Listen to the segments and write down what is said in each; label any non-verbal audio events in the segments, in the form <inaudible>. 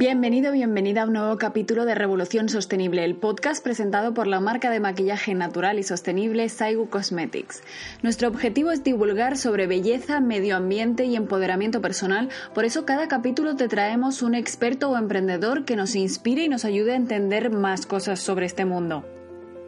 Bienvenido, bienvenida a un nuevo capítulo de Revolución Sostenible, el podcast presentado por la marca de maquillaje natural y sostenible Saigu Cosmetics. Nuestro objetivo es divulgar sobre belleza, medio ambiente y empoderamiento personal, por eso cada capítulo te traemos un experto o emprendedor que nos inspire y nos ayude a entender más cosas sobre este mundo.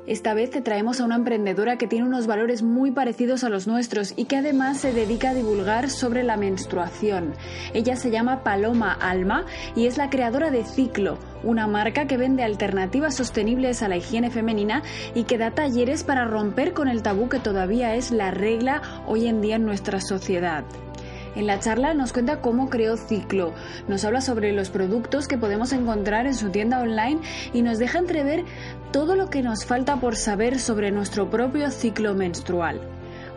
Esta vez te traemos a una emprendedora que tiene unos valores muy parecidos a los nuestros y que además se dedica a divulgar sobre la menstruación. Ella se llama Paloma Alma y es la creadora de Ciclo, una marca que vende alternativas sostenibles a la higiene femenina y que da talleres para romper con el tabú que todavía es la regla hoy en día en nuestra sociedad. En la charla nos cuenta cómo creó Ciclo, nos habla sobre los productos que podemos encontrar en su tienda online y nos deja entrever todo lo que nos falta por saber sobre nuestro propio ciclo menstrual.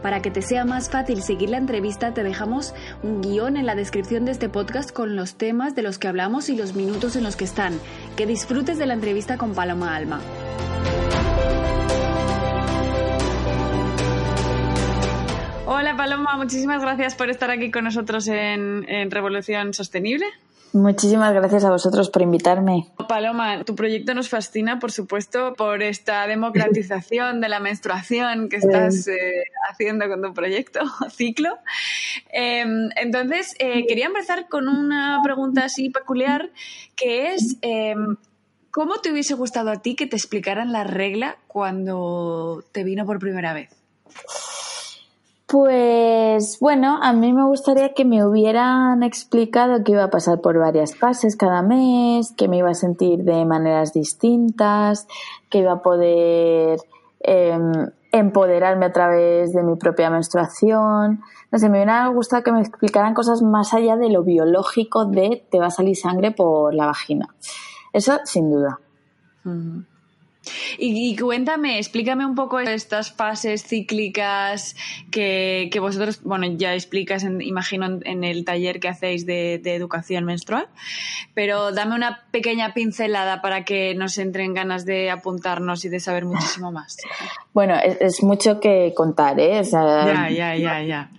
Para que te sea más fácil seguir la entrevista, te dejamos un guion en la descripción de este podcast con los temas de los que hablamos y los minutos en los que están. Que disfrutes de la entrevista con Paloma Alma. Paloma, muchísimas gracias por estar aquí con nosotros en, Revolución Sostenible. Muchísimas gracias a vosotros por invitarme. Paloma, tu proyecto nos fascina, por supuesto, por esta democratización de la menstruación que estás eh, haciendo con tu proyecto, <laughs> Ciclo. Em, entonces, eh, quería empezar con una pregunta así peculiar, que es, em, ¿cómo te hubiese gustado a ti que te explicaran la regla cuando te vino por primera vez? Pues bueno, a mí me gustaría que me hubieran explicado que iba a pasar por varias fases cada mes, que me iba a sentir de maneras distintas, que iba a poder em, empoderarme a través de mi propia menstruación. No sé, me hubiera gustado que me explicaran cosas más allá de lo biológico de te va a salir sangre por la vagina. Eso sin duda. Y, cuéntame, explícame un poco estas fases cíclicas que, vosotros, bueno, ya explicas, imagino, en, el taller que hacéis de, educación menstrual, pero dame una pequeña pincelada para que nos entren ganas de apuntarnos y de saber muchísimo más. Bueno, es, mucho que contar, ¿eh? ya, ya, ya, ya.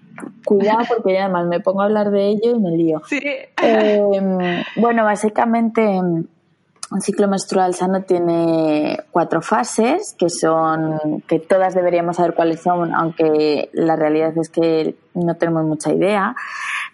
Cuidado porque ya además me pongo a hablar de ello y me lío. Sí. Em, bueno, básicamente un ciclo menstrual sano tiene cuatro fases que son que todas deberíamos saber cuáles son aunque la realidad es que no tenemos mucha idea.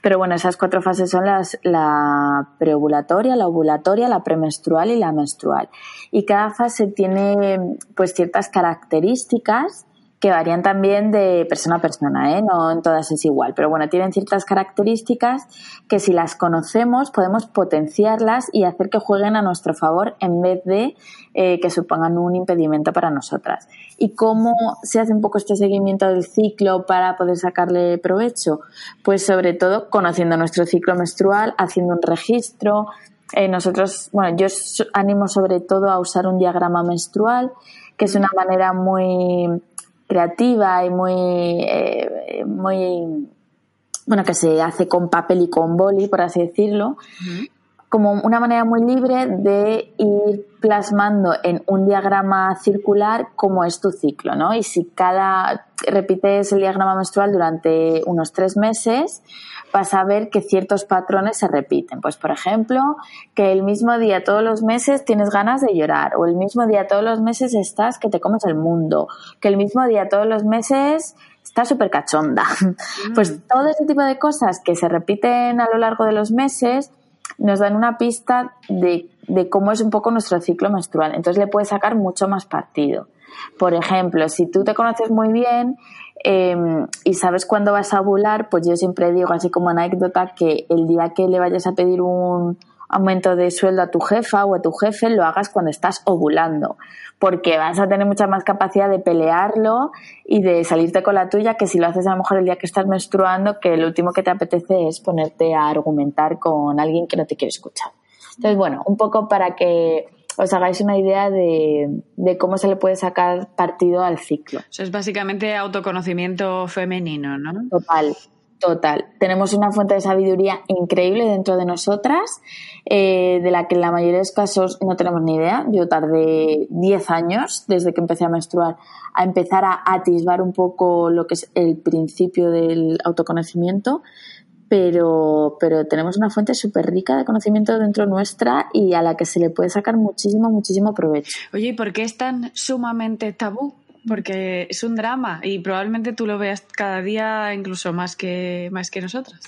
Pero bueno esas cuatro fases son las la preovulatoria la ovulatoria la premenstrual y la menstrual. Y cada fase tiene pues ciertas características que varían también de persona a persona, ¿eh? no en todas es igual, pero bueno, tienen ciertas características que si las conocemos podemos potenciarlas y hacer que jueguen a nuestro favor en vez de eh, que supongan un impedimento para nosotras. ¿Y cómo se hace un poco este seguimiento del ciclo para poder sacarle provecho? Pues sobre todo conociendo nuestro ciclo menstrual, haciendo un registro, eh, nosotros, bueno, yo animo sobre todo a usar un diagrama menstrual, que es una manera muy creativa y muy, eh, muy, bueno, que se hace con papel y con boli, por así decirlo, como una manera muy libre de ir plasmando en un diagrama circular cómo es tu ciclo, ¿no? Y si cada repites el diagrama menstrual durante unos tres meses, vas a ver que ciertos patrones se repiten. Pues, por ejemplo, que el mismo día todos los meses tienes ganas de llorar, o el mismo día todos los meses estás que te comes el mundo, que el mismo día todos los meses estás súper cachonda. <laughs> Mm. Pues todo ese tipo de cosas que se repiten a lo largo de los meses nos dan una pista de, de cómo es un poco nuestro ciclo menstrual. Entonces le puedes sacar mucho más partido. Por ejemplo, si tú te conoces muy bien Em, y sabes cuándo vas a ovular, pues yo siempre digo, así como anécdota, que el día que le vayas a pedir un aumento de sueldo a tu jefa o a tu jefe, lo hagas cuando estás ovulando, porque vas a tener mucha más capacidad de pelearlo y de salirte con la tuya que si lo haces a lo mejor el día que estás menstruando, que lo último que te apetece es ponerte a argumentar con alguien que no te quiere escuchar. Entonces, bueno, un poco para que os hagáis una idea de, cómo se le puede sacar partido al ciclo. Eso es básicamente autoconocimiento femenino, ¿no? Total, total. Tenemos una fuente de sabiduría increíble dentro de nosotras, eh, de la que en la mayoría de los casos no tenemos ni idea. Yo tardé 10 años desde que empecé a menstruar a empezar a atisbar un poco lo que es el principio del autoconocimiento pero, pero tenemos una fuente súper rica de conocimiento dentro nuestra y a la que se le puede sacar muchísimo, muchísimo provecho. Oye, ¿y por qué es tan sumamente tabú? Porque es un drama y probablemente tú lo veas cada día incluso más que, más que nosotras.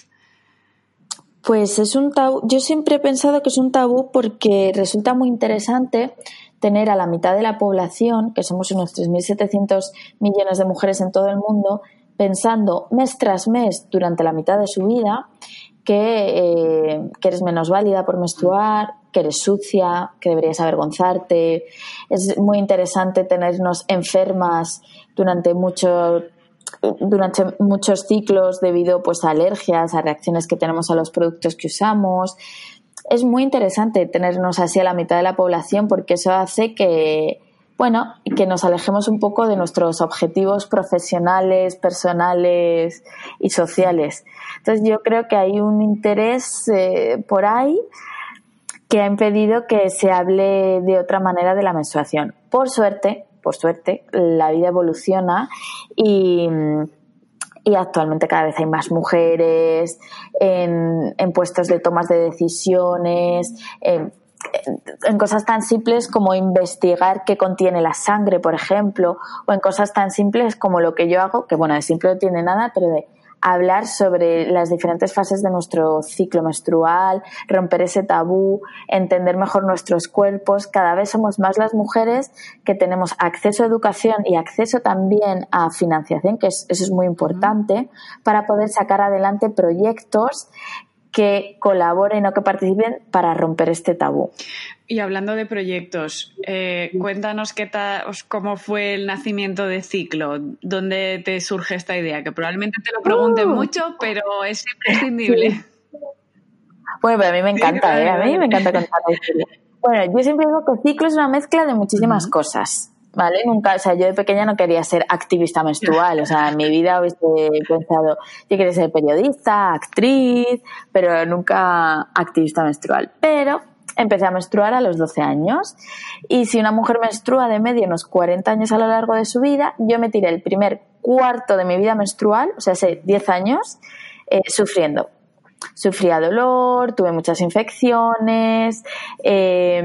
Pues es un tabú. Yo siempre he pensado que es un tabú porque resulta muy interesante tener a la mitad de la población, que somos unos 3.700 millones de mujeres en todo el mundo, pensando mes tras mes durante la mitad de su vida que, eh, que eres menos válida por menstruar, que eres sucia, que deberías avergonzarte. Es muy interesante tenernos enfermas durante mucho durante muchos ciclos debido pues a alergias, a reacciones que tenemos a los productos que usamos. Es muy interesante tenernos así a la mitad de la población porque eso hace que, bueno, que nos alejemos un poco de nuestros objetivos profesionales, personales y sociales. Entonces yo creo que hay un interés eh, por ahí que ha impedido que se hable de otra manera de la menstruación. Por suerte, por suerte, la vida evoluciona y, actualmente cada vez hay más mujeres en, puestos de tomas de decisiones. En, en cosas tan simples como investigar qué contiene la sangre, por ejemplo, o en cosas tan simples como lo que yo hago, que bueno, de simple no tiene nada, pero de hablar sobre las diferentes fases de nuestro ciclo menstrual, romper ese tabú, entender mejor nuestros cuerpos. Cada vez somos más las mujeres que tenemos acceso a educación y acceso también a financiación, que eso es muy importante, para poder sacar adelante proyectos que colaboren o que participen para romper este tabú. Y hablando de proyectos, eh, cuéntanos qué tal, cómo fue el nacimiento de Ciclo, dónde te surge esta idea, que probablemente te lo pregunten uh. mucho, pero es imprescindible. Bueno, pero a mí me encanta, ¿eh? A mí me encanta contar la historia. Bueno, yo siempre digo que Ciclo es una mezcla de muchísimas cosas. ¿Vale? Nunca, o sea, yo de pequeña no quería ser activista menstrual, o sea, en mi vida hubiese pensado, yo quería ser periodista, actriz, pero nunca activista menstrual. Pero empecé a menstruar a los 12 años y si una mujer menstrua de medio unos 40 años a lo largo de su vida, yo me tiré el primer cuarto de mi vida menstrual, o sea, hace 10 años, eh, sufriendo. Sufría dolor, tuve muchas infecciones, eh,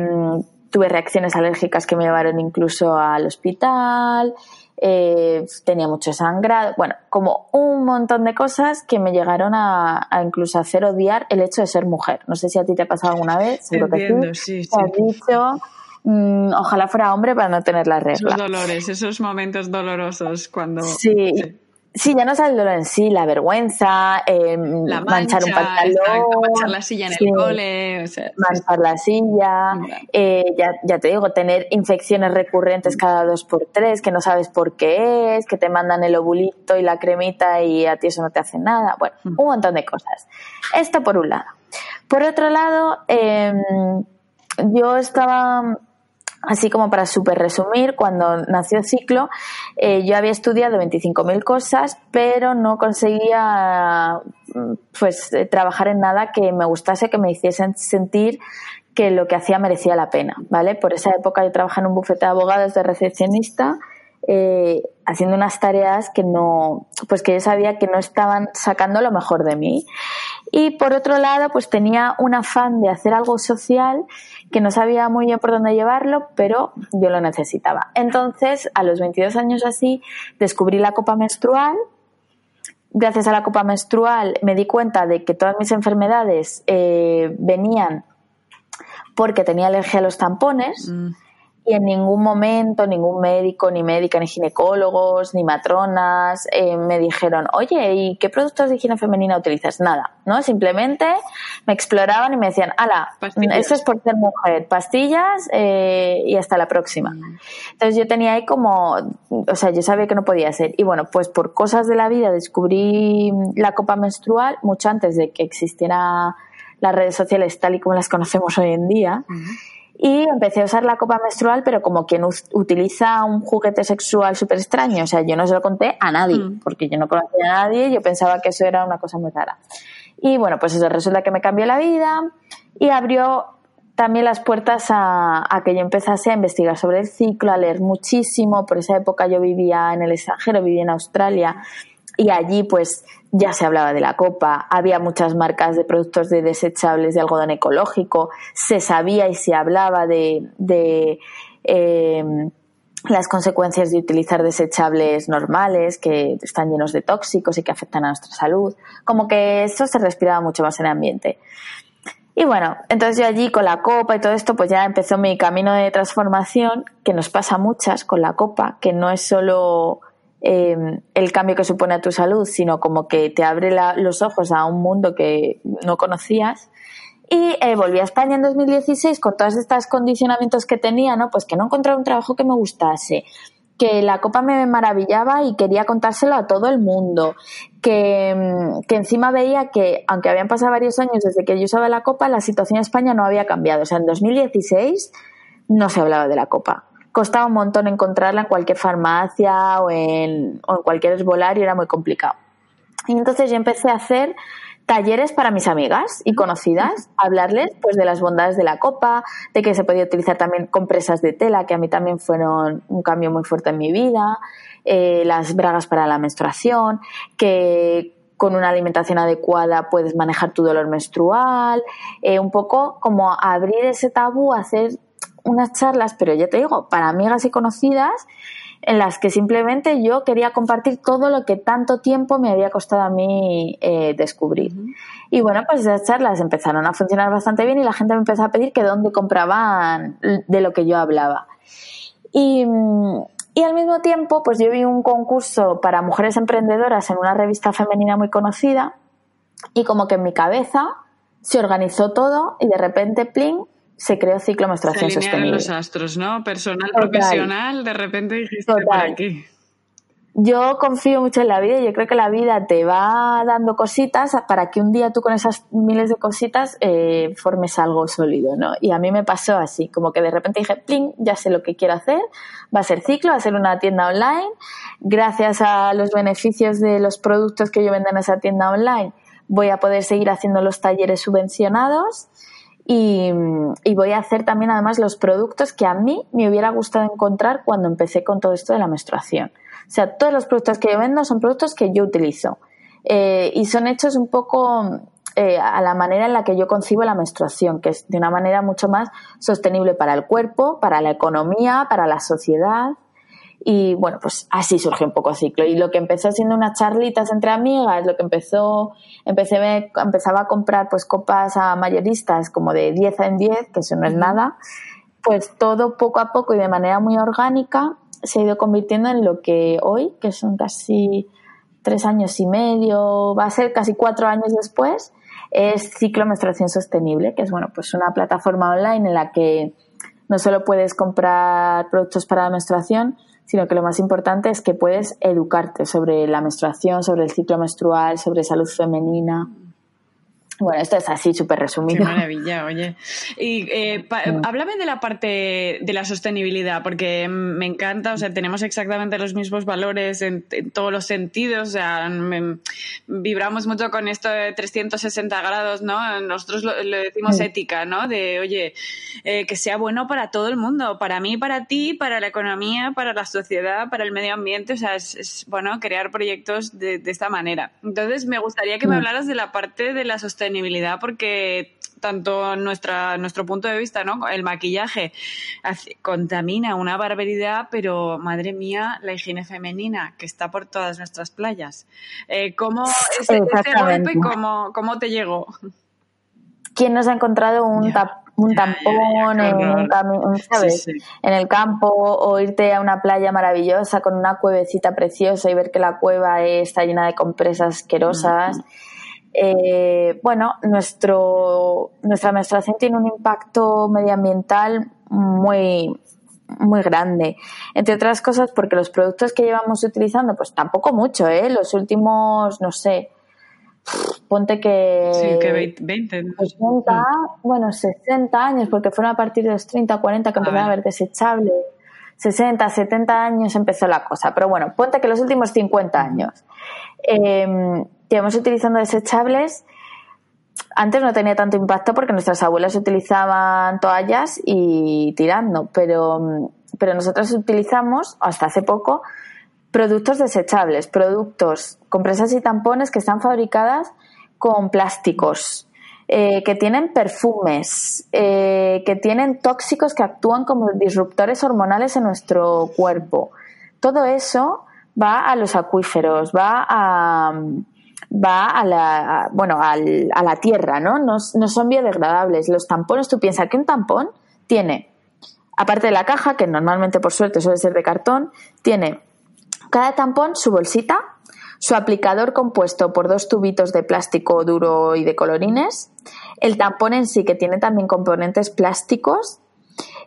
tuve reacciones alérgicas que me llevaron incluso al hospital, eh, tenía mucho sangrado, bueno, como un montón de cosas que me llegaron a, incluso hacer odiar el hecho de ser mujer. No sé si a ti te ha pasado alguna vez, seguro que sí. sí, has dicho, mm, ojalá fuera hombre para no tener la regla. Esos dolores, esos momentos dolorosos cuando... sí. Sí, ya no es el dolor en sí, la vergüenza, eh, manchar un pantalón, manchar la silla en el cole, manchar la silla, eh, ya, ya, te digo, tener infecciones recurrentes cada dos por tres, que no sabes por qué es, que te mandan el ovulito y la cremita y a ti eso no te hace nada, bueno, mm. un montón de cosas. Esto por un lado. Por otro lado, em, yo estaba Así como para super resumir, cuando nació Ciclo, eh, yo había estudiado 25.000 cosas, pero no conseguía pues eh, trabajar en nada que me gustase, que me hiciesen sentir que lo que hacía merecía la pena, ¿vale? Por esa época yo trabajaba en un bufete de abogados de recepcionista, eh, haciendo unas tareas que no, pues que yo sabía que no estaban sacando lo mejor de mí. Y por otro lado, pues tenía un afán de hacer algo social que no sabía muy bien por dónde llevarlo, pero yo lo necesitaba. Entonces, a los 22 años así, descubrí la copa menstrual. Gracias a la copa menstrual me di cuenta de que todas mis enfermedades eh, venían porque tenía alergia a los tampones. Mm y en ningún momento ningún médico, ni médica, ni ginecólogos, ni matronas eh, me dijeron, oye, ¿y qué productos de higiene femenina utilizas? Nada, ¿no? Simplemente me exploraban y me decían, ala, esto es por ser mujer, pastillas eh, y hasta la próxima. Mm. Entonces yo tenía ahí como, o sea, yo sabía que no podía ser. Y bueno, pues por cosas de la vida descubrí la copa menstrual mucho antes de que existieran las redes sociales tal y como las conocemos hoy en día. Y empecé a usar la copa menstrual, pero como quien utiliza un juguete sexual súper extraño. O sea, yo no se lo conté a nadie, mm. porque yo no conocía a nadie, yo pensaba que eso era una cosa muy rara. Y bueno, pues eso resulta que me cambió la vida y abrió también las puertas a, a, que yo empezase a investigar sobre el ciclo, a leer muchísimo. Por esa época yo vivía en el extranjero, vivía en Australia y allí pues ya se hablaba de la copa, había muchas marcas de productos de desechables de algodón ecológico, se sabía y se hablaba de, de eh, las consecuencias de utilizar desechables normales que están llenos de tóxicos y que afectan a nuestra salud, como que eso se respiraba mucho más en el ambiente. Y bueno, entonces yo allí con la copa y todo esto, pues ya empezó mi camino de transformación, que nos pasa muchas con la copa, que no es solo Em, el cambio que supone a tu salud, sino como que te abre los ojos a un mundo que no conocías. Y eh, volví a España en 2016 con todos estos condicionamientos que tenía, ¿no? Pues que no encontraba un trabajo que me gustase, que la copa me maravillaba y quería contárselo a todo el mundo, que, em, que, encima veía que, aunque habían pasado varios años desde que yo usaba la copa, la situación en España no había cambiado. O sea, en 2016 no se hablaba de la copa costaba un montón encontrarla en cualquier farmacia o en, o en cualquier esbolario, era muy complicado. Y entonces yo empecé a hacer talleres para mis amigas y conocidas, hablarles pues de las bondades de la copa, de que se podía utilizar también compresas de tela, que a mí también fueron un cambio muy fuerte en mi vida, eh, las bragas para la menstruación, que con una alimentación adecuada puedes manejar tu dolor menstrual, eh, un poco como abrir ese tabú, hacer unas charlas, pero ya te digo, para amigas y conocidas, en las que simplemente yo quería compartir todo lo que tanto tiempo me había costado a mí eh, descubrir. Y bueno, pues esas charlas empezaron a funcionar bastante bien y la gente me empezó a pedir que dónde compraban de lo que yo hablaba. Y, y al mismo tiempo, pues yo vi un concurso para mujeres emprendedoras en una revista femenina muy conocida y como que en mi cabeza se organizó todo y de repente, pling, se creó ciclo menstruación se sostenible. los astros, ¿no? Personal, profesional, de repente dijiste por aquí. Yo confío mucho en la vida y yo creo que la vida te va dando cositas para que un día tú con esas miles de cositas eh, formes algo sólido, ¿no? Y a mí me pasó así, como que de repente dije, pling, ya sé lo que quiero hacer, va a ser ciclo, va a ser una tienda online, gracias a los beneficios de los productos que yo vendo en esa tienda online, voy a poder seguir haciendo los talleres subvencionados y, voy a hacer también además los productos que a mí me hubiera gustado encontrar cuando empecé con todo esto de la menstruación. O sea, todos los productos que yo vendo son productos que yo utilizo eh, y son hechos un poco eh, a la manera en la que yo concibo la menstruación, que es de una manera mucho más sostenible para el cuerpo, para la economía, para la sociedad. Y bueno, pues así surgió un poco ciclo. Y lo que empezó siendo unas charlitas entre amigas, lo que empezó, empecé, empezaba a comprar pues copas a mayoristas como de 10 en 10, que eso no es nada, pues todo poco a poco y de manera muy orgánica se ha ido convirtiendo en lo que hoy, que son casi tres años y medio, va a ser casi cuatro años después, es Ciclo Menstruación Sostenible, que es bueno, pues una plataforma online en la que no solo puedes comprar productos para la menstruación, sino que lo más importante es que puedes educarte sobre la menstruación, sobre el ciclo menstrual, sobre salud femenina. Bueno, esto es así, súper resumido. Qué <laughs> maravilla, oye. Y eh, háblame de la parte de la sostenibilidad, porque me encanta, o sea, tenemos exactamente los mismos valores en, todos los sentidos, o sea, vibramos mucho con esto de 360 grados, ¿no? Nosotros lo, decimos ética, ¿no? De, oye, eh, que sea bueno para todo el mundo, para mí, para ti, para la economía, para la sociedad, para el medio ambiente, o sea, es, bueno crear proyectos de, de, esta manera. Entonces, me gustaría que me hablaras de la parte de la sostenibilidad sostenibilidad porque tanto nuestra, nuestro punto de vista, ¿no? El maquillaje contamina una barbaridad, pero madre mía, la higiene femenina que está por todas nuestras playas. Eh, ¿Cómo ese, golpe, cómo, cómo te llegó? ¿Quién nos ha encontrado un, un tampón en, el campo o irte a una playa maravillosa con una cuevecita preciosa y ver que la cueva está llena de compresas asquerosas? Eh, bueno, nuestro, nuestra menstruación tiene un impacto medioambiental muy, muy grande. Entre otras cosas porque los productos que llevamos utilizando, pues tampoco mucho, ¿eh? Los últimos, no sé, ponte que... Sí, que 20. 60, bueno, 60 años, porque fueron a partir de los 30, 40 que empezaron a ver desechable. 60, 70 años empezó la cosa. Pero bueno, ponte que los últimos 50 años. Eh, llevamos utilizando desechables. Antes no tenía tanto impacto porque nuestras abuelas utilizaban toallas y tirando, pero, pero nosotros utilizamos, hasta hace poco, productos desechables, productos, compresas y tampones que están fabricadas con plásticos, eh, que tienen perfumes, eh, que tienen tóxicos que actúan como disruptores hormonales en nuestro cuerpo. Todo eso va a los acuíferos, va a va a la bueno a la tierra, ¿no? ¿no? No son biodegradables. Los tampones, tú piensas que un tampón tiene, aparte de la caja, que normalmente por suerte suele ser de cartón, tiene cada tampón su bolsita, su aplicador compuesto por dos tubitos de plástico duro y de colorines, el tampón en sí que tiene también componentes plásticos.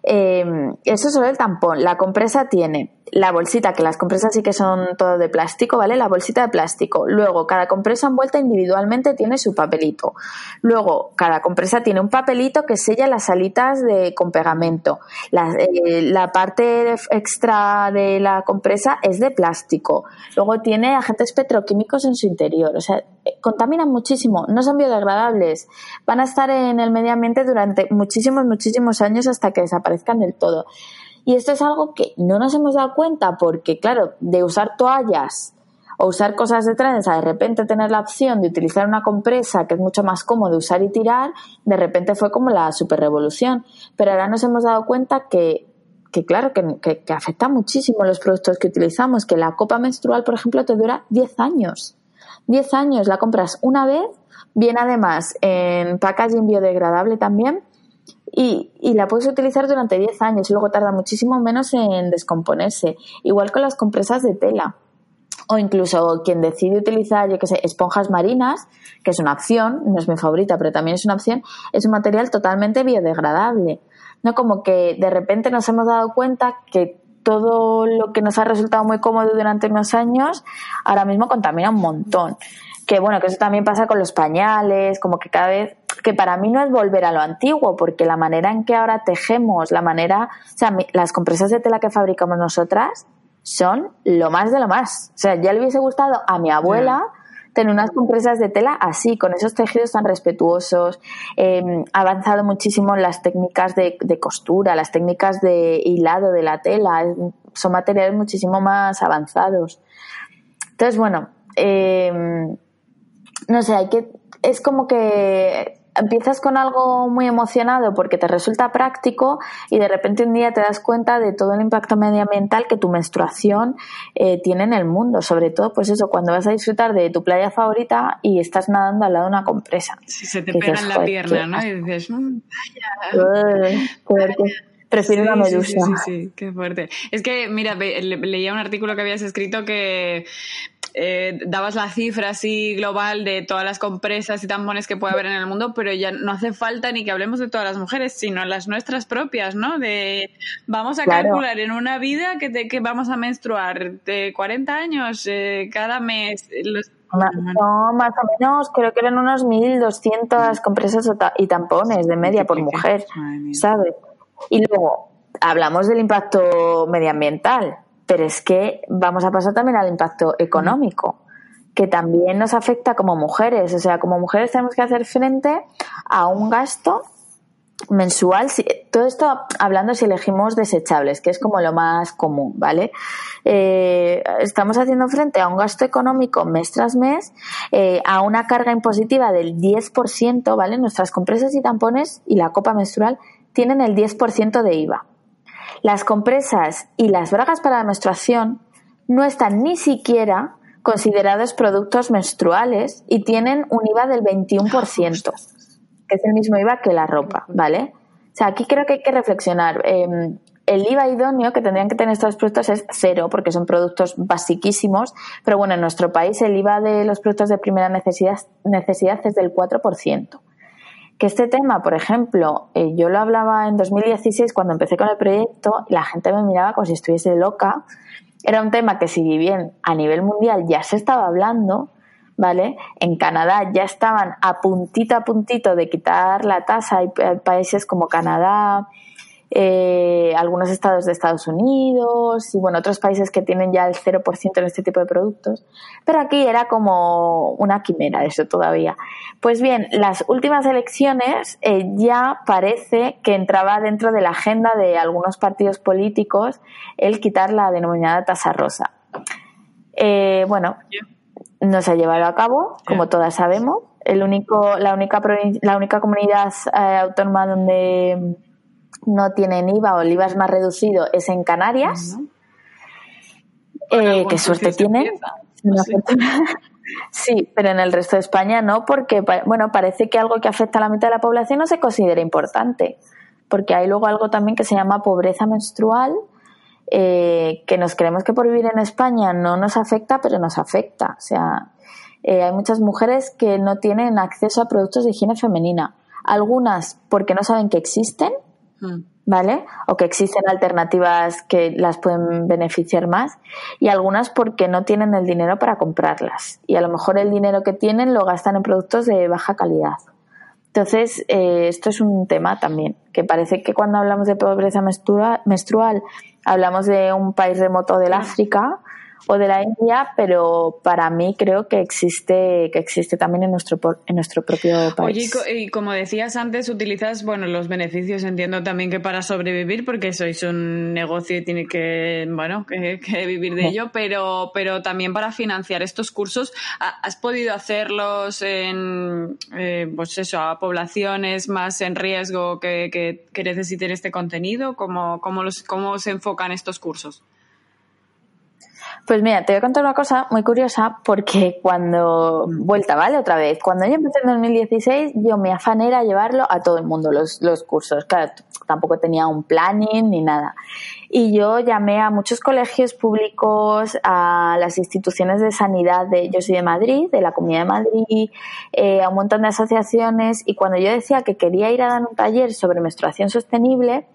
Eh, eso es solo el tampón. La compresa tiene la bolsita, que las compresas sí que son todo de plástico, ¿vale? La bolsita de plástico. Luego, cada compresa envuelta individualmente tiene su papelito. Luego, cada compresa tiene un papelito que sella las alitas de, con pegamento. La, eh, la parte extra de la compresa es de plástico. Luego tiene agentes petroquímicos en su interior. O sea, contaminan muchísimo, no son biodegradables. Van a estar en el medio ambiente durante muchísimos, muchísimos años hasta que desaparezcan del todo. Y esto es algo que no nos hemos dado cuenta porque, claro, de usar toallas o usar cosas de trenza, de repente tener la opción de utilizar una compresa que es mucho más cómodo usar y tirar, de repente fue como la super revolución. Pero ahora nos hemos dado cuenta que, que claro, que, que, que afecta muchísimo los productos que utilizamos, que la copa menstrual, por ejemplo, te dura 10 años. 10 años la compras una vez, viene además en packaging biodegradable también y, y, la puedes utilizar durante 10 años y luego tarda muchísimo menos en descomponerse. Igual con las compresas de tela. O incluso quien decide utilizar, yo que sé, esponjas marinas, que es una opción, no es mi favorita, pero también es una opción, es un material totalmente biodegradable. No como que de repente nos hemos dado cuenta que todo lo que nos ha resultado muy cómodo durante unos años, ahora mismo contamina un montón. Que bueno, que eso también pasa con los pañales, como que cada vez que para mí no es volver a lo antiguo, porque la manera en que ahora tejemos, la manera, o sea, las compresas de tela que fabricamos nosotras son lo más de lo más. O sea, ya le hubiese gustado a mi abuela tener unas compresas de tela así, con esos tejidos tan respetuosos. Em, ha avanzado muchísimo en las técnicas de, costura, las técnicas de hilado de la tela. Son materiales muchísimo más avanzados. Entonces, bueno, em, no sé, hay que. Es como que empiezas con algo muy emocionado porque te resulta práctico y de repente un día te das cuenta de todo el impacto medioambiental que tu menstruación eh, tiene en el mundo. Sobre todo, pues eso, cuando vas a disfrutar de tu playa favorita y estás nadando al lado de una compresa. Si se te pega en la pierna, ¿no? Y dices, mmm, Prefiero una medusa. Sí, sí, sí, qué fuerte. Es que, mira, leía un artículo que habías escrito que eh, dabas la cifra así global de todas las compresas y tampones que puede haber en el mundo, pero ya no hace falta ni que hablemos de todas las mujeres, sino las nuestras propias, ¿no? De vamos a calcular en una vida que, te, que vamos a menstruar de 40 años eh, cada mes. No, más o menos, creo que eran unos 1.200 compresas y tampones de media por mujer, ¿sabes? Y luego hablamos del impacto medioambiental pero es que vamos a pasar también al impacto económico, que también nos afecta como mujeres. O sea, como mujeres tenemos que hacer frente a un gasto mensual, todo esto hablando si elegimos desechables, que es como lo más común, ¿vale? Eh, estamos haciendo frente a un gasto económico mes tras mes, eh, a una carga impositiva del 10%, ¿vale? Nuestras compresas y tampones y la copa menstrual tienen el 10% de IVA. Las compresas y las bragas para la menstruación no están ni siquiera considerados productos menstruales y tienen un IVA del 21%, que es el mismo IVA que la ropa, ¿vale? O sea, aquí creo que hay que reflexionar. Em, el IVA idóneo que tendrían que tener estos productos es cero, porque son productos basiquísimos, pero bueno, en nuestro país el IVA de los productos de primera necesidad, necesidad es del 4% que este tema, por ejemplo, eh, yo lo hablaba en 2016 cuando empecé con el proyecto y la gente me miraba como si estuviese loca. Era un tema que si bien a nivel mundial ya se estaba hablando, ¿vale? En Canadá ya estaban a puntito a puntito de quitar la tasa. Hay países como Canadá, eh, algunos estados de Estados Unidos y bueno, otros países que tienen ya el 0% en este tipo de productos. Pero aquí era como una quimera eso todavía. Pues bien, las últimas elecciones eh, ya parece que entraba dentro de la agenda de algunos partidos políticos el quitar la denominada tasa rosa. Eh, bueno, no se ha llevado a cabo, como todas sabemos. El único, la única la única comunidad eh, autónoma donde no tienen IVA o el IVA es más reducido es en Canarias. Eh, ¿Qué suerte tienen? <laughs> Sí, pero en el resto de España no, porque bueno, parece que algo que afecta a la mitad de la población no se considera importante, porque hay luego algo también que se llama pobreza menstrual, eh, que nos creemos que por vivir en España no nos afecta, pero nos afecta. O sea, eh, hay muchas mujeres que no tienen acceso a productos de higiene femenina, algunas porque no saben que existen. ¿Vale? O que existen alternativas que las pueden beneficiar más y algunas porque no tienen el dinero para comprarlas y a lo mejor el dinero que tienen lo gastan en productos de baja calidad. Entonces, eh, esto es un tema también, que parece que cuando hablamos de pobreza menstrual, menstrual hablamos de un país remoto del África, o de la India, pero para mí creo que existe que existe también en nuestro en nuestro propio país. Oye, y como decías antes, utilizas bueno los beneficios, entiendo también que para sobrevivir, porque sois un negocio y tiene que bueno que, vivir de ello, pero pero también para financiar estos cursos, ¿has podido hacerlos en eh, pues eso a poblaciones más en riesgo que, que, que necesiten este contenido? ¿Cómo, cómo, los, ¿Cómo se enfocan estos cursos? Pues mira, te voy a contar una cosa muy curiosa porque cuando, vuelta, ¿vale? Otra vez, cuando yo empecé en 2016, yo me afané era llevarlo a todo el mundo, los, los cursos. Claro, tampoco tenía un planning ni nada. Y yo llamé a muchos colegios públicos, a las instituciones de sanidad de, yo soy de Madrid, de la Comunidad de Madrid, eh, a un montón de asociaciones. Y cuando yo decía que quería ir a dar un taller sobre menstruación sostenible,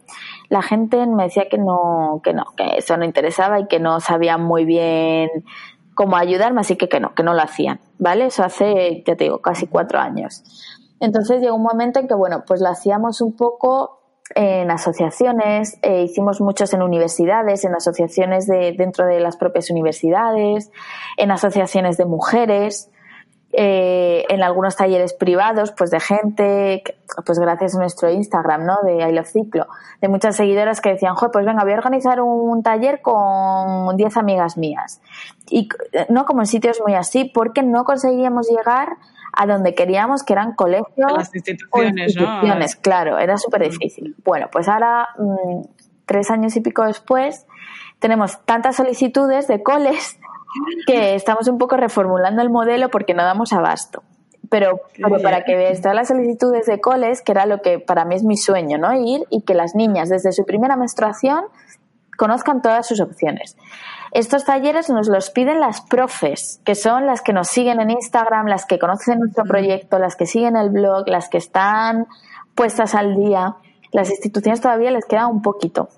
la gente me decía que no, que no, que eso no interesaba y que no sabían muy bien cómo ayudarme, así que que no, que no lo hacían, ¿vale? Eso hace, ya te digo, casi cuatro años. Entonces llegó un momento en que, bueno, pues lo hacíamos un poco en asociaciones, eh, hicimos muchos en universidades, en asociaciones de, dentro de las propias universidades, en asociaciones de mujeres, eh, en algunos talleres privados, pues de gente, pues gracias a nuestro Instagram, ¿no? De I Love Ciclo, de muchas seguidoras que decían, pues venga, voy a organizar un taller con 10 amigas mías. Y no como en sitios muy así, porque no conseguíamos llegar a donde queríamos, que eran colegios. Las instituciones, instituciones claro, era súper difícil. Bueno, pues ahora, mm, tres años y pico después, tenemos tantas solicitudes de coles que <laughs> estamos un poco reformulando el modelo porque no damos abasto. Pero, para que veas todas las solicitudes de coles, que era lo que para mí es mi sueño, ¿no? Ir y que las niñas desde su primera menstruación conozcan todas sus opciones. Estos talleres nos los piden las profes, que son las que nos siguen en Instagram, las que conocen nuestro proyecto, las que siguen el blog, las que están puestas al día. Las instituciones todavía les queda un poquito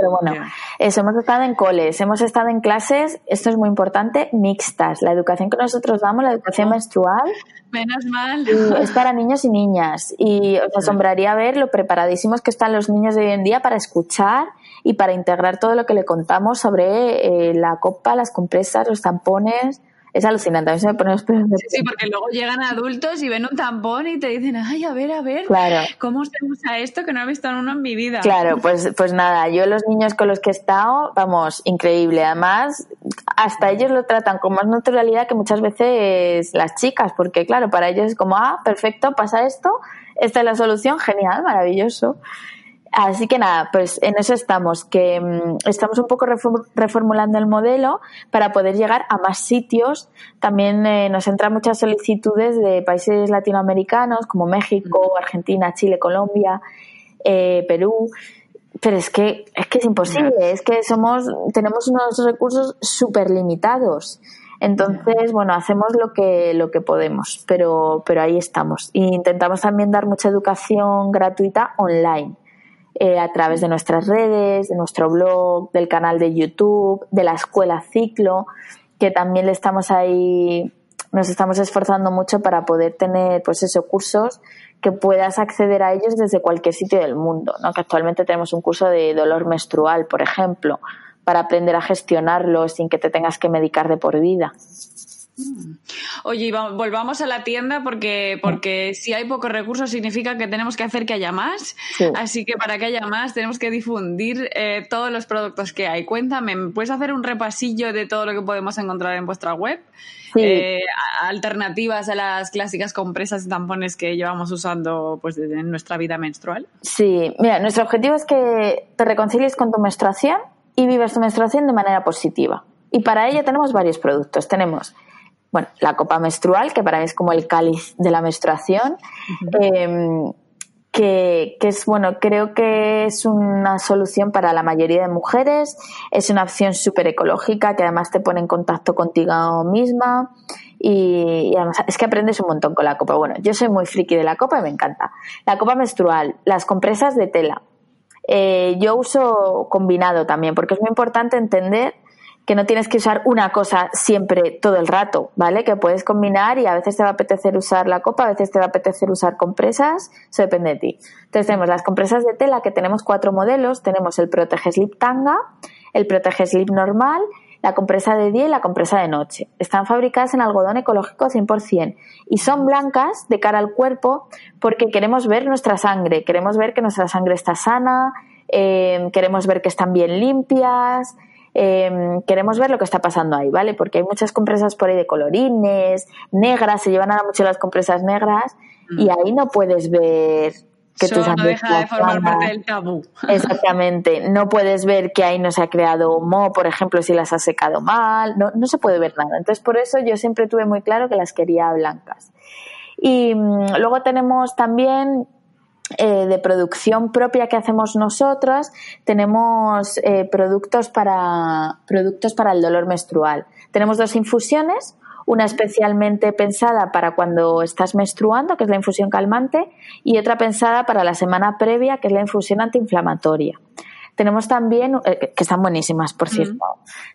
pero bueno, eso, hemos estado en coles, hemos estado en clases, esto es muy importante, mixtas. La educación que nosotros damos, la educación oh. menstrual. Menos mal. <laughs> es para niños y niñas. Y os asombraría ver lo preparadísimos que están los niños de hoy en día para escuchar y para integrar todo lo que le contamos sobre eh, la copa, las compresas, los tampones es alucinante. A mí se me pone los pelos de Sí, porque luego llegan adultos y ven un tampón y te dicen, ay, a ver, a ver, ¿cómo se usa esto que no he visto en uno en mi vida? Claro, pues, pues nada, yo los niños con los que he estado, vamos, increíble. Además, hasta ellos lo tratan con más naturalidad que muchas veces las chicas, porque claro, para ellos es como, ah, perfecto, pasa esto, esta es la solución, genial, maravilloso. Así que nada, pues en eso estamos, que mm, estamos un poco reformulando el modelo para poder llegar a más sitios. También eh, nos entran muchas solicitudes de países latinoamericanos como México, Argentina, Chile, Colombia, eh, Perú. Pero es que es que es imposible, es que somos tenemos unos recursos súper limitados. Entonces, bueno, hacemos lo que, lo que podemos, pero, pero ahí estamos. E intentamos también dar mucha educación gratuita online eh, a través de nuestras redes, de nuestro blog, del canal de YouTube, de la escuela Ciclo, que también le estamos ahí, nos estamos esforzando mucho para poder tener, pues esos cursos que puedas acceder a ellos desde cualquier sitio del mundo, ¿no? Que actualmente tenemos un curso de dolor menstrual, por ejemplo, para aprender a gestionarlo sin que te tengas que medicar de por vida. Oye, volvamos a la tienda porque, porque si hay pocos recursos significa que tenemos que hacer que haya más. Así que para que haya más tenemos que difundir eh, todos los productos que hay. Cuéntame, ¿puedes hacer un repasillo de todo lo que podemos encontrar en vuestra web? Eh, alternativas a las clásicas compresas y tampones que llevamos usando pues en nuestra vida menstrual. Sí, mira, nuestro objetivo es que te reconcilies con tu menstruación y vivas tu menstruación de manera positiva. Y para ello tenemos varios productos. Tenemos, bueno, la copa menstrual, que para mí es como el cáliz de la menstruación que, es, bueno, creo que es una solución para la mayoría de mujeres, es una opción súper ecológica que además te pone en contacto contigo misma y, además es que aprendes un montón con la copa. Bueno, yo soy muy friki de la copa y me encanta. La copa menstrual, las compresas de tela. Eh, yo uso combinado también porque es muy importante entender que no tienes que usar una cosa siempre todo el rato, ¿vale? Que puedes combinar y a veces te va a apetecer usar la copa, a veces te va a apetecer usar compresas, eso depende de ti. Entonces tenemos las compresas de tela que tenemos cuatro modelos, tenemos el Protege Slip Tanga, el Protege Slip normal, la compresa de día y la compresa de noche. Están fabricadas en algodón ecológico 100% y son blancas de cara al cuerpo porque queremos ver nuestra sangre, queremos ver que nuestra sangre está sana, eh, queremos ver que están bien limpias, Em, queremos ver lo que está pasando ahí, ¿vale? Porque hay muchas compresas por ahí de colorines, negras, se llevan ahora mucho las compresas negras y mm. ahí no puedes ver que Eso no deja de formar parte del tabú. Exactamente. No puedes ver que ahí no se ha creado mo, por ejemplo, si las has secado mal. No, no se puede ver nada. Entonces, por eso yo siempre tuve muy claro que las quería blancas. Y mm, luego tenemos también eh, de producción propia que hacemos nosotros, tenemos eh, productos, para, productos para el dolor menstrual. Tenemos dos infusiones, una especialmente pensada para cuando estás menstruando, que es la infusión calmante, y otra pensada para la semana previa, que es la infusión antiinflamatoria. Tenemos también, eh, que están buenísimas, por cierto,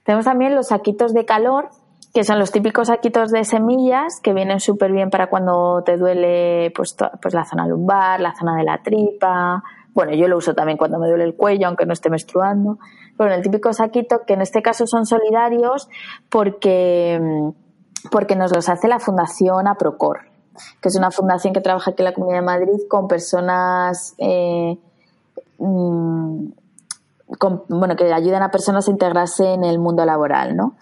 tenemos también los saquitos de calor, que son los típicos saquitos de semillas que vienen súper bien para cuando te duele pues, pues la zona lumbar, la zona de la tripa. Bueno, yo lo uso también cuando me duele el cuello, aunque no esté menstruando. Bueno, el típico saquito, que en este caso son solidarios porque, porque nos los hace la Fundación APROCOR, que es una fundación que trabaja aquí en la Comunidad de Madrid con personas eh, mm, bueno, que ayudan a personas a integrarse en el mundo laboral, ¿no?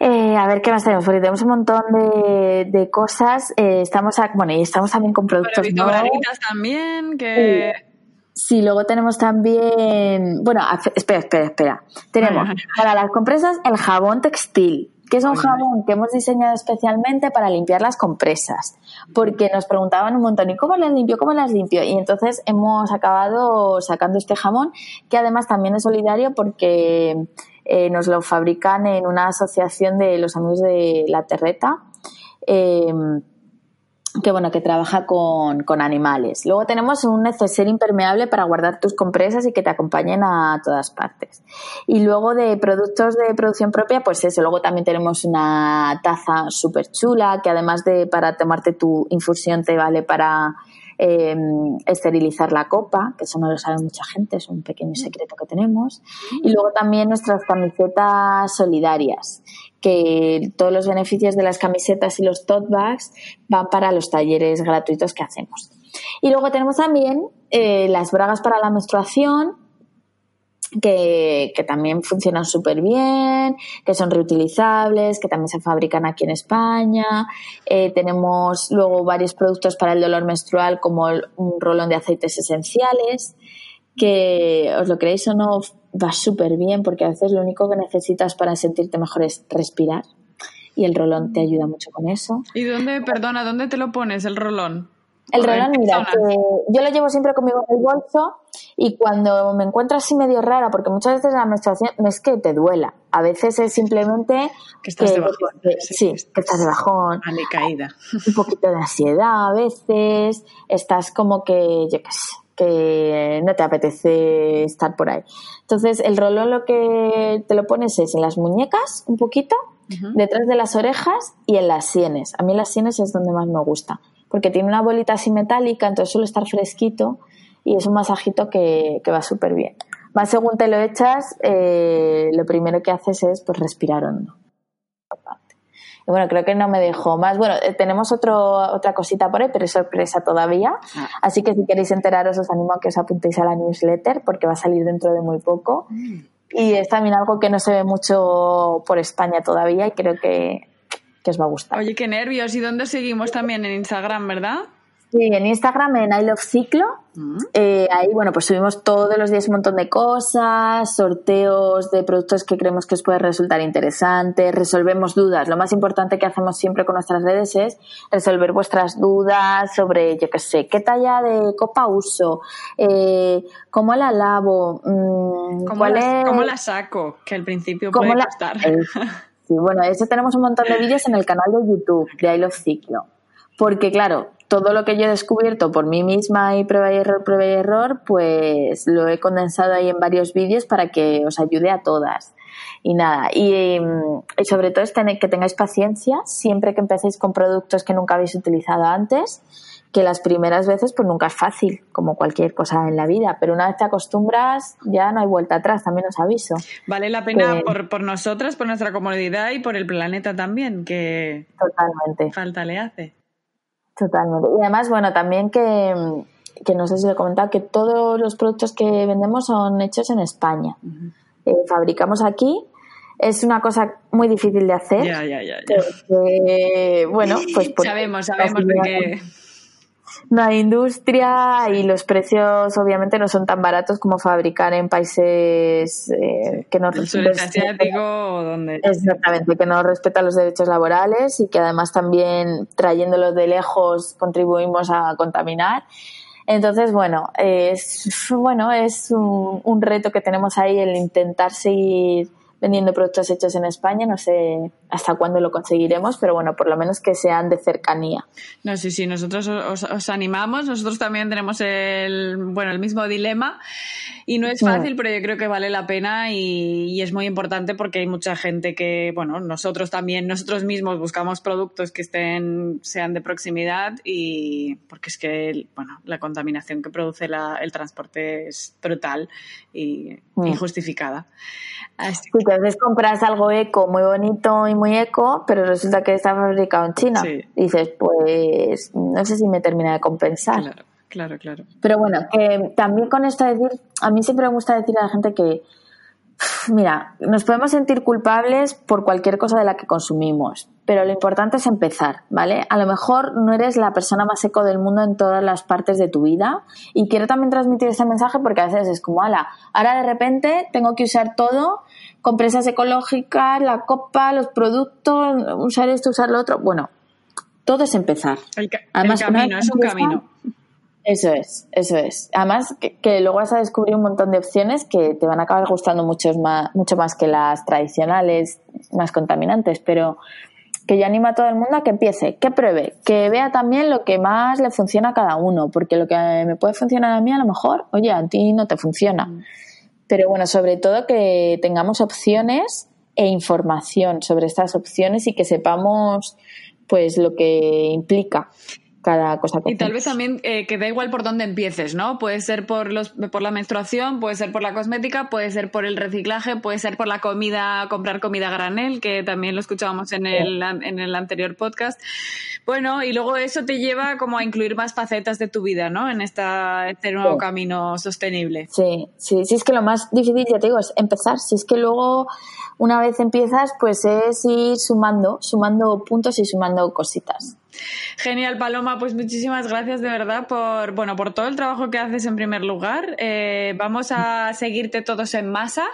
Eh, a ver qué más tenemos, porque tenemos un montón de, cosas. Eh, estamos, bueno, y estamos también con productos nuevos. también, que... Sí. luego tenemos también, bueno, espera, espera, espera. Tenemos para las compresas el jabón textil, que es un jabón que hemos diseñado especialmente para limpiar las compresas, porque nos preguntaban un montón, ¿y cómo las limpio? ¿Cómo las limpio? Y entonces hemos acabado sacando este jabón, que además también es solidario porque eh, nos lo fabrican en una asociación de los amigos de la terreta. Eh, que bueno, que trabaja con, animales. Luego tenemos un neceser impermeable para guardar tus compresas y que te acompañen a todas partes. Y luego de productos de producción propia, pues eso, luego también tenemos una taza súper chula que además de para tomarte tu infusión te vale para Em, esterilizar la copa, que eso no lo sabe mucha gente, es un pequeño secreto que tenemos. Y luego también nuestras camisetas solidarias, que todos los beneficios de las camisetas y los tote bags van para los talleres gratuitos que hacemos. Y luego tenemos también eh, las bragas para la menstruación, que, también funcionan súper bien, que son reutilizables, que también se fabrican aquí en España. Eh, tenemos luego varios productos para el dolor menstrual como un rolón de aceites esenciales, que os lo creéis o no, va súper bien porque a veces lo único que necesitas para sentirte mejor es respirar y el rolón te ayuda mucho con eso. ¿Y dónde, perdona, dónde te lo pones el rolón? El rolón, mira, yo lo llevo siempre conmigo en el bolso y cuando me encuentro así medio rara, porque muchas veces la menstruación no es que te duela, a veces es simplemente que estás de bajón. sí, que estás de bajón. caída. Un poquito de ansiedad a veces, estás como que, yo qué sé, que no te apetece estar por ahí. Entonces, el rolón lo que te lo pones es en las muñecas, un poquito, detrás de las orejas y en las sienes. A mí las sienes es donde más me gusta porque tiene una bolita así metálica, entonces suele estar fresquito y es un masajito que, va súper bien. Más según te lo echas, eh, lo primero que haces es pues respirar hondo. Y bueno, creo que no me dejo más. Bueno, eh, tenemos otro, otra cosita por ahí, pero es sorpresa todavía. Ah. Así que si queréis enteraros, os animo a que os apuntéis a la newsletter porque va a salir dentro de muy poco. Mm. Y es también algo que no se ve mucho por España todavía y creo que, que os va a gustar. Oye, qué nervios. ¿Y dónde seguimos también en Instagram, verdad? Sí, en Instagram, en I Love Ciclo. Mm. Eh, ahí, bueno, pues subimos todos los días un montón de cosas, sorteos de productos que creemos que os puede resultar interesantes, resolvemos dudas. Lo más importante que hacemos siempre con nuestras redes es resolver vuestras dudas sobre, yo qué sé, qué talla de copa uso, eh, cómo la lavo, mm, ¿Cómo, la, ¿cómo la saco? Que al principio puede costar. <laughs> sí, bueno, eso tenemos un montón de vídeos en el canal de YouTube de I Love Ciclo. Porque, claro, todo lo que yo he descubierto por mí misma y prueba y error, prueba y error, pues lo he condensado ahí en varios vídeos para que os ayude a todas. Y nada, y, sobre todo es tener, que tengáis paciencia siempre que empecéis con productos que nunca habéis utilizado antes, que las primeras veces pues nunca es fácil, como cualquier cosa en la vida, pero una vez te acostumbras ya no hay vuelta atrás, también os aviso. Vale la pena por, por nosotras, por nuestra comodidad y por el planeta también, que totalmente falta le hace. Totalmente. Y además, bueno, también que, no sé si lo he comentado, que todos los productos que vendemos son hechos en España. Eh, fabricamos aquí. Es una cosa muy difícil de hacer. Ya, ya, ya. bueno, pues... sabemos, sabemos de qué no hay industria y los precios obviamente no son tan baratos como fabricar en países eh, que no respetan donde exactamente que no respetan los derechos laborales y que además también trayéndolos de lejos contribuimos a contaminar. Entonces bueno es bueno es un, un reto que tenemos ahí el intentar seguir vendiendo productos hechos en España. No sé hasta cuándo lo conseguiremos, pero bueno, por lo menos que sean de cercanía. No, sí, sí, nosotros os, animamos. Nosotros también tenemos el, bueno, el mismo dilema y no es fácil, pero yo creo que vale la pena y, es muy importante porque hay mucha gente que, bueno, nosotros también, nosotros mismos buscamos productos que estén, sean de proximidad y porque es que, bueno, la contaminación que produce el transporte es brutal y mm. injustificada. Así que... a veces compras algo eco, muy bonito y muy eco, pero resulta que está fabricado en China. Y dices, pues no sé si me termina de compensar. Claro, claro, claro. Pero bueno, también con esto decir, a mí siempre me gusta decir a la gente que, mira, nos podemos sentir culpables por cualquier cosa de la que consumimos, pero lo importante es empezar, ¿vale? A lo mejor no eres la persona más eco del mundo en todas las partes de tu vida y quiero también transmitir este mensaje porque a veces es como, ala, ahora de repente tengo que usar todo compresas ecológicas, la copa, los productos, usar esto, usar lo otro. Bueno, todo es empezar. El, camino, es un camino. Eso es, eso es. Además, que, luego vas a descubrir un montón de opciones que te van a acabar gustando mucho más, mucho más que las tradicionales, más contaminantes, pero que yo animo a todo el mundo a que empiece, que pruebe, que vea también lo que más le funciona a cada uno, porque lo que me puede funcionar a mí a lo mejor, oye, a ti no te funciona. Pero bueno, sobre todo que tengamos opciones e información sobre estas opciones y que sepamos pues lo que implica cada cosa Y tal vez también eh, que da igual por dónde empieces, ¿no? Puede ser por, los, por la menstruación, puede ser por la cosmética, puede ser por el reciclaje, puede ser por la comida, comprar comida granel, que también lo escuchábamos en el, en el anterior podcast. Bueno, y luego eso te lleva como a incluir más facetas de tu vida, ¿no? En esta, este nuevo camino sostenible. Sí, sí, sí, es que lo más difícil, ya te digo, es empezar. Si es que luego, una vez empiezas, pues es ir sumando, sumando puntos y sumando cositas. Genial, Paloma. Pues muchísimas gracias de verdad por, bueno, por todo el trabajo que haces en primer lugar. Eh, vamos a seguirte todos en masa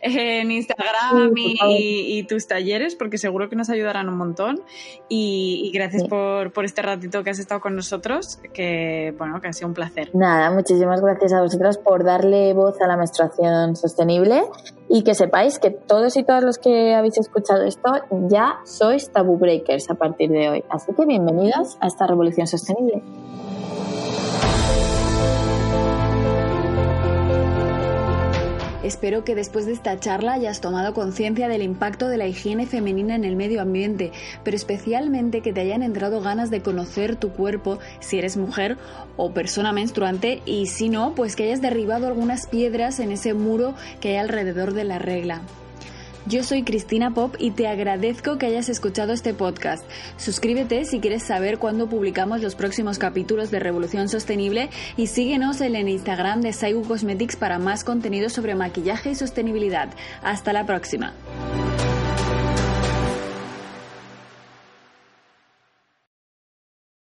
en Instagram y, tus talleres porque seguro que nos ayudarán un montón. Y, gracias por, por, este ratito que has estado con nosotros, que bueno, que ha sido un placer. Nada, muchísimas gracias a vosotros por darle voz a la menstruación sostenible y que sepáis que todos y todas los que habéis escuchado esto ya sois tabú breakers a partir de hoy. Así que bienvenidos a esta revolución sostenible. Espero que después de esta charla hayas tomado conciencia del impacto de la higiene femenina en el medio ambiente, pero especialmente que te hayan entrado ganas de conocer tu cuerpo si eres mujer o persona menstruante y si no, pues que hayas derribado algunas piedras en ese muro que hay alrededor de la regla. Yo soy Cristina Pop y te agradezco que hayas escuchado este podcast. Suscríbete si quieres saber cuándo publicamos los próximos capítulos de Revolución Sostenible y síguenos en el Instagram de Saigu Cosmetics para más contenido sobre maquillaje y sostenibilidad. Hasta la próxima.